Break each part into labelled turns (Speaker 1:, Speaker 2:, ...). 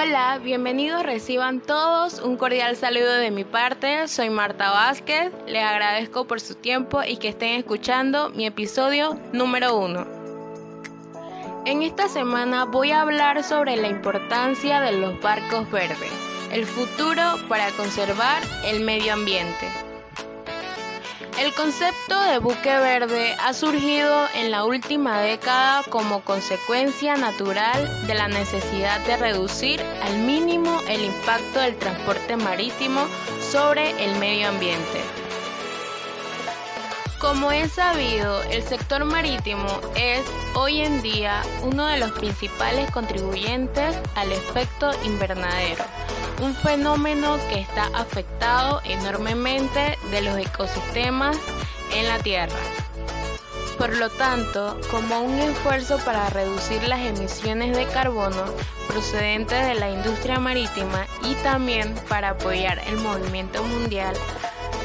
Speaker 1: Hola, bienvenidos, reciban todos un cordial saludo de mi parte. Soy Marta Vázquez, les agradezco por su tiempo y que estén escuchando mi episodio número uno. En esta semana voy a hablar sobre la importancia de los barcos verdes, el futuro para conservar el medio ambiente. El concepto de buque verde ha surgido en la última década como consecuencia natural de la necesidad de reducir al mínimo el impacto del transporte marítimo sobre el medio ambiente. Como es sabido, el sector marítimo es hoy en día uno de los principales contribuyentes al efecto invernadero un fenómeno que está afectado enormemente de los ecosistemas en la Tierra. Por lo tanto, como un esfuerzo para reducir las emisiones de carbono procedentes de la industria marítima y también para apoyar el movimiento mundial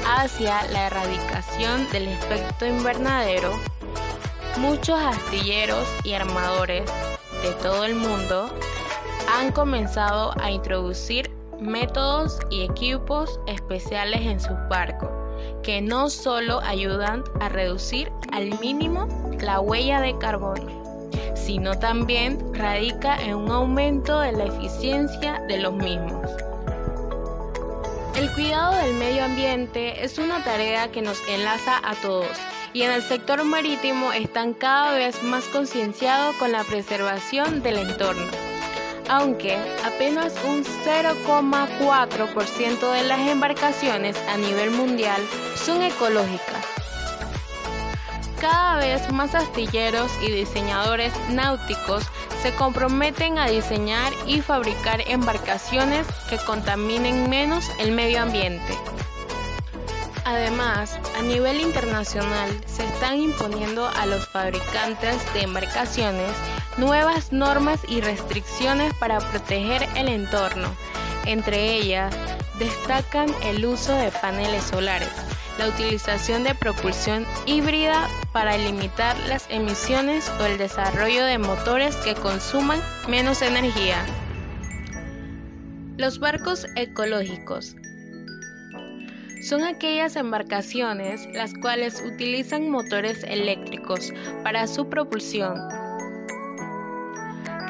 Speaker 1: hacia la erradicación del efecto invernadero, muchos astilleros y armadores de todo el mundo han comenzado a introducir métodos y equipos especiales en sus barcos, que no solo ayudan a reducir al mínimo la huella de carbono, sino también radica en un aumento de la eficiencia de los mismos. El cuidado del medio ambiente es una tarea que nos enlaza a todos y en el sector marítimo están cada vez más concienciados con la preservación del entorno aunque apenas un 0,4% de las embarcaciones a nivel mundial son ecológicas. Cada vez más astilleros y diseñadores náuticos se comprometen a diseñar y fabricar embarcaciones que contaminen menos el medio ambiente. Además, a nivel internacional se están imponiendo a los fabricantes de embarcaciones nuevas normas y restricciones para proteger el entorno. Entre ellas, destacan el uso de paneles solares, la utilización de propulsión híbrida para limitar las emisiones o el desarrollo de motores que consuman menos energía. Los barcos ecológicos son aquellas embarcaciones las cuales utilizan motores eléctricos para su propulsión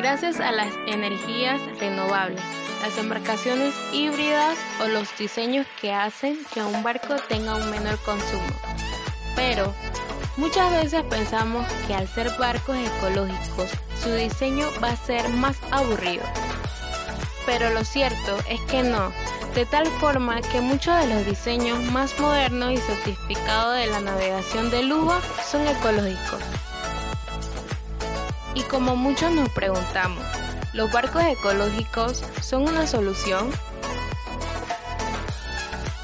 Speaker 1: gracias a las energías renovables, las embarcaciones híbridas o los diseños que hacen que un barco tenga un menor consumo. Pero muchas veces pensamos que al ser barcos ecológicos su diseño va a ser más aburrido. Pero lo cierto es que no, de tal forma que muchos de los diseños más modernos y sofisticados de la navegación de lujo son ecológicos. Y como muchos nos preguntamos, ¿los barcos ecológicos son una solución?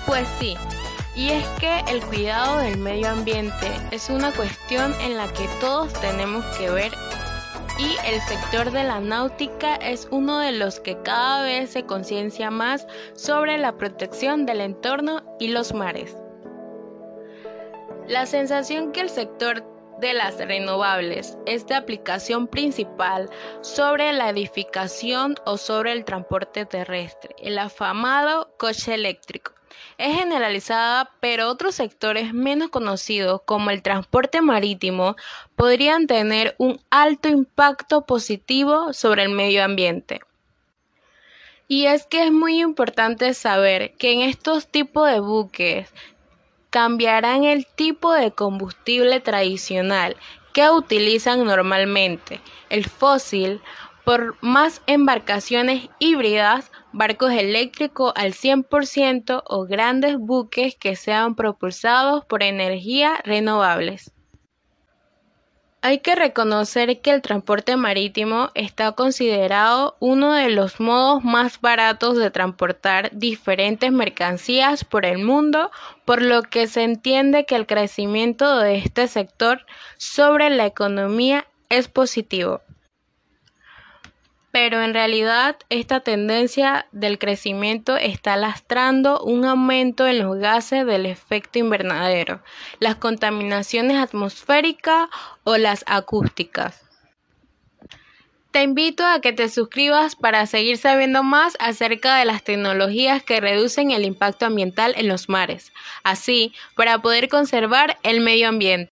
Speaker 1: Pues sí, y es que el cuidado del medio ambiente es una cuestión en la que todos tenemos que ver y el sector de la náutica es uno de los que cada vez se conciencia más sobre la protección del entorno y los mares. La sensación que el sector de las renovables es de aplicación principal sobre la edificación o sobre el transporte terrestre, el afamado coche eléctrico. Es generalizada, pero otros sectores menos conocidos, como el transporte marítimo, podrían tener un alto impacto positivo sobre el medio ambiente. Y es que es muy importante saber que en estos tipos de buques cambiarán el tipo de combustible tradicional que utilizan normalmente, el fósil, por más embarcaciones híbridas, barcos eléctricos al 100% o grandes buques que sean propulsados por energías renovables. Hay que reconocer que el transporte marítimo está considerado uno de los modos más baratos de transportar diferentes mercancías por el mundo, por lo que se entiende que el crecimiento de este sector sobre la economía es positivo pero en realidad esta tendencia del crecimiento está lastrando un aumento en los gases del efecto invernadero, las contaminaciones atmosféricas o las acústicas. Te invito a que te suscribas para seguir sabiendo más acerca de las tecnologías que reducen el impacto ambiental en los mares, así para poder conservar el medio ambiente.